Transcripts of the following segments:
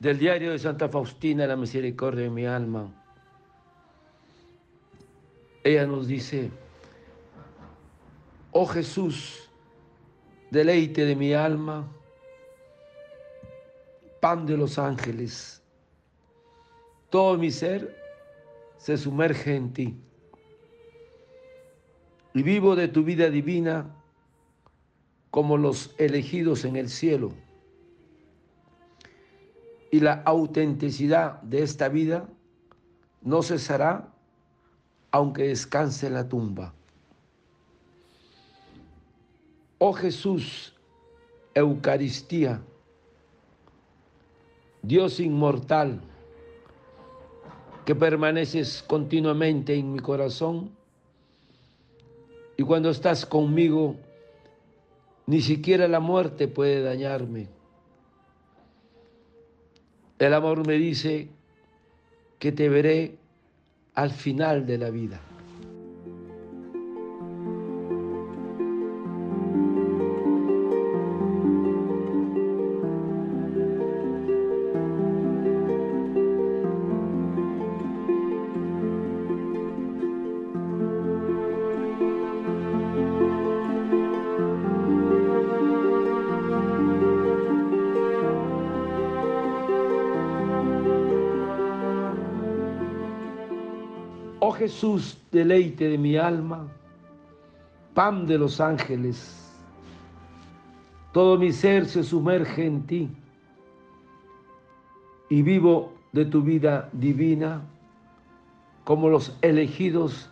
del diario de Santa Faustina, la misericordia de mi alma. Ella nos dice, oh Jesús, deleite de mi alma, pan de los ángeles, todo mi ser se sumerge en ti y vivo de tu vida divina como los elegidos en el cielo. Y la autenticidad de esta vida no cesará aunque descanse la tumba. Oh Jesús, Eucaristía, Dios inmortal, que permaneces continuamente en mi corazón, y cuando estás conmigo, ni siquiera la muerte puede dañarme. El amor me dice que te veré al final de la vida. Oh Jesús, deleite de mi alma, pan de los ángeles, todo mi ser se sumerge en ti y vivo de tu vida divina como los elegidos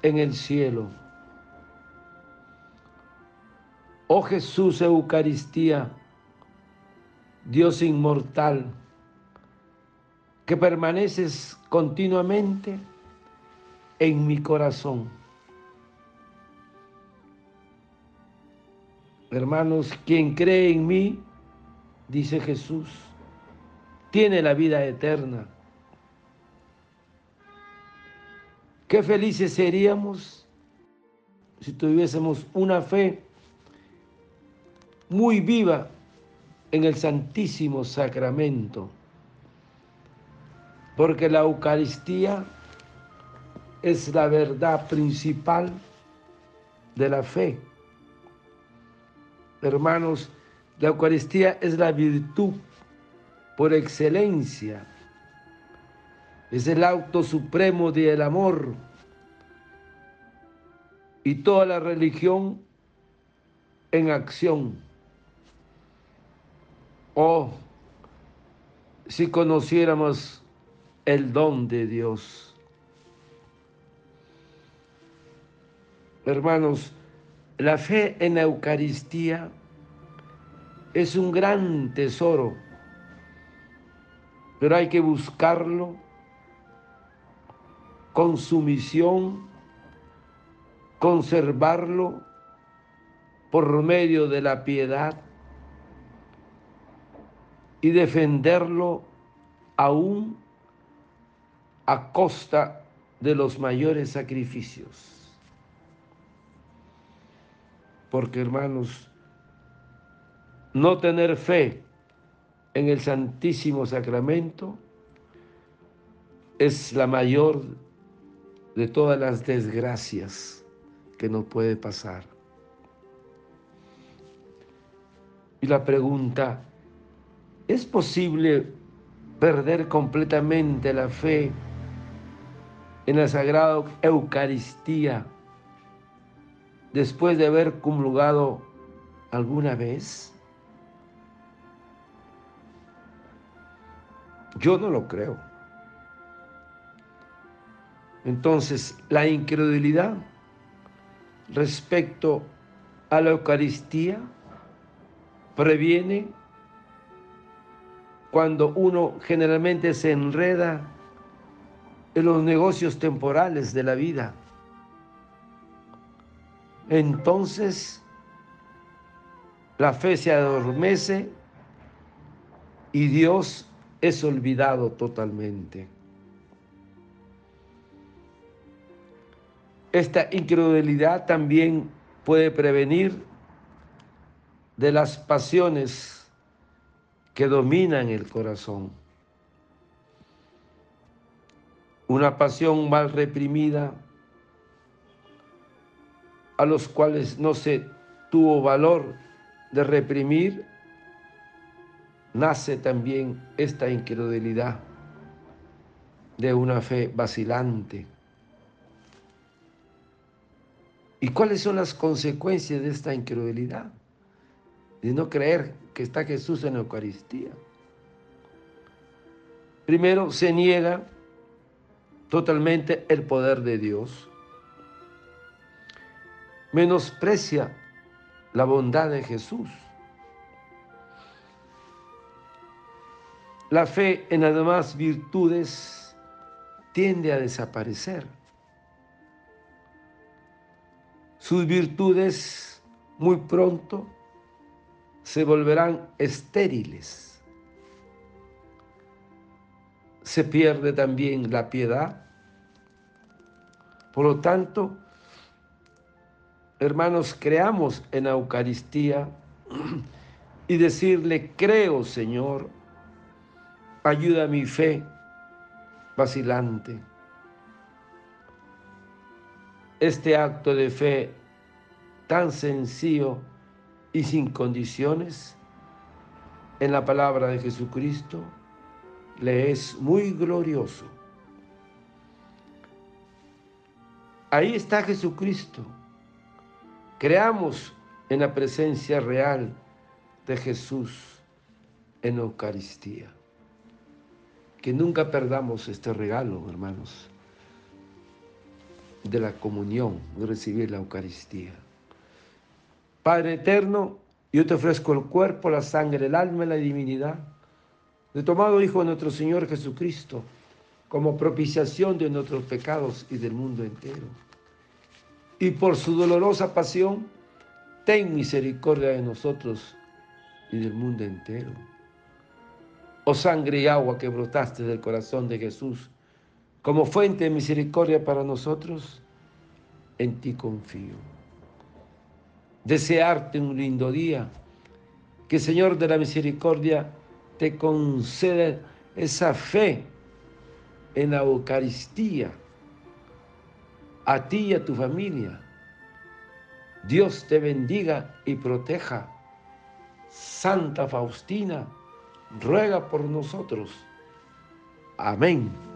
en el cielo. Oh Jesús Eucaristía, Dios inmortal, que permaneces continuamente en mi corazón. Hermanos, quien cree en mí, dice Jesús, tiene la vida eterna. Qué felices seríamos si tuviésemos una fe muy viva en el Santísimo Sacramento, porque la Eucaristía es la verdad principal de la fe. Hermanos, la Eucaristía es la virtud por excelencia. Es el auto supremo del amor. Y toda la religión en acción. Oh, si conociéramos el don de Dios. Hermanos, la fe en la Eucaristía es un gran tesoro, pero hay que buscarlo con sumisión, conservarlo por medio de la piedad y defenderlo aún a costa de los mayores sacrificios. Porque hermanos, no tener fe en el Santísimo Sacramento es la mayor de todas las desgracias que nos puede pasar. Y la pregunta, ¿es posible perder completamente la fe en la Sagrada Eucaristía después de haber comulgado alguna vez? Yo no lo creo. Entonces, la incredulidad respecto a la Eucaristía previene cuando uno generalmente se enreda en los negocios temporales de la vida entonces la fe se adormece y Dios es olvidado totalmente. Esta incredulidad también puede prevenir de las pasiones que dominan el corazón. Una pasión mal reprimida a los cuales no se tuvo valor de reprimir, nace también esta incredulidad de una fe vacilante. ¿Y cuáles son las consecuencias de esta incredulidad? De no creer que está Jesús en la Eucaristía. Primero, se niega totalmente el poder de Dios. Menosprecia la bondad de Jesús. La fe en las demás virtudes tiende a desaparecer. Sus virtudes muy pronto se volverán estériles. Se pierde también la piedad. Por lo tanto, hermanos, creamos en Eucaristía y decirle, creo Señor, ayuda a mi fe vacilante. Este acto de fe tan sencillo y sin condiciones en la palabra de Jesucristo le es muy glorioso. Ahí está Jesucristo. Creamos en la presencia real de Jesús en Eucaristía. Que nunca perdamos este regalo, hermanos, de la comunión, de recibir la Eucaristía. Padre eterno, yo te ofrezco el cuerpo, la sangre, el alma y la divinidad de tomado Hijo de nuestro Señor Jesucristo como propiciación de nuestros pecados y del mundo entero. Y por su dolorosa pasión, ten misericordia de nosotros y del mundo entero. Oh sangre y agua que brotaste del corazón de Jesús, como fuente de misericordia para nosotros, en ti confío desearte un lindo día, que Señor de la Misericordia te conceda esa fe en la Eucaristía, a ti y a tu familia. Dios te bendiga y proteja. Santa Faustina, ruega por nosotros. Amén.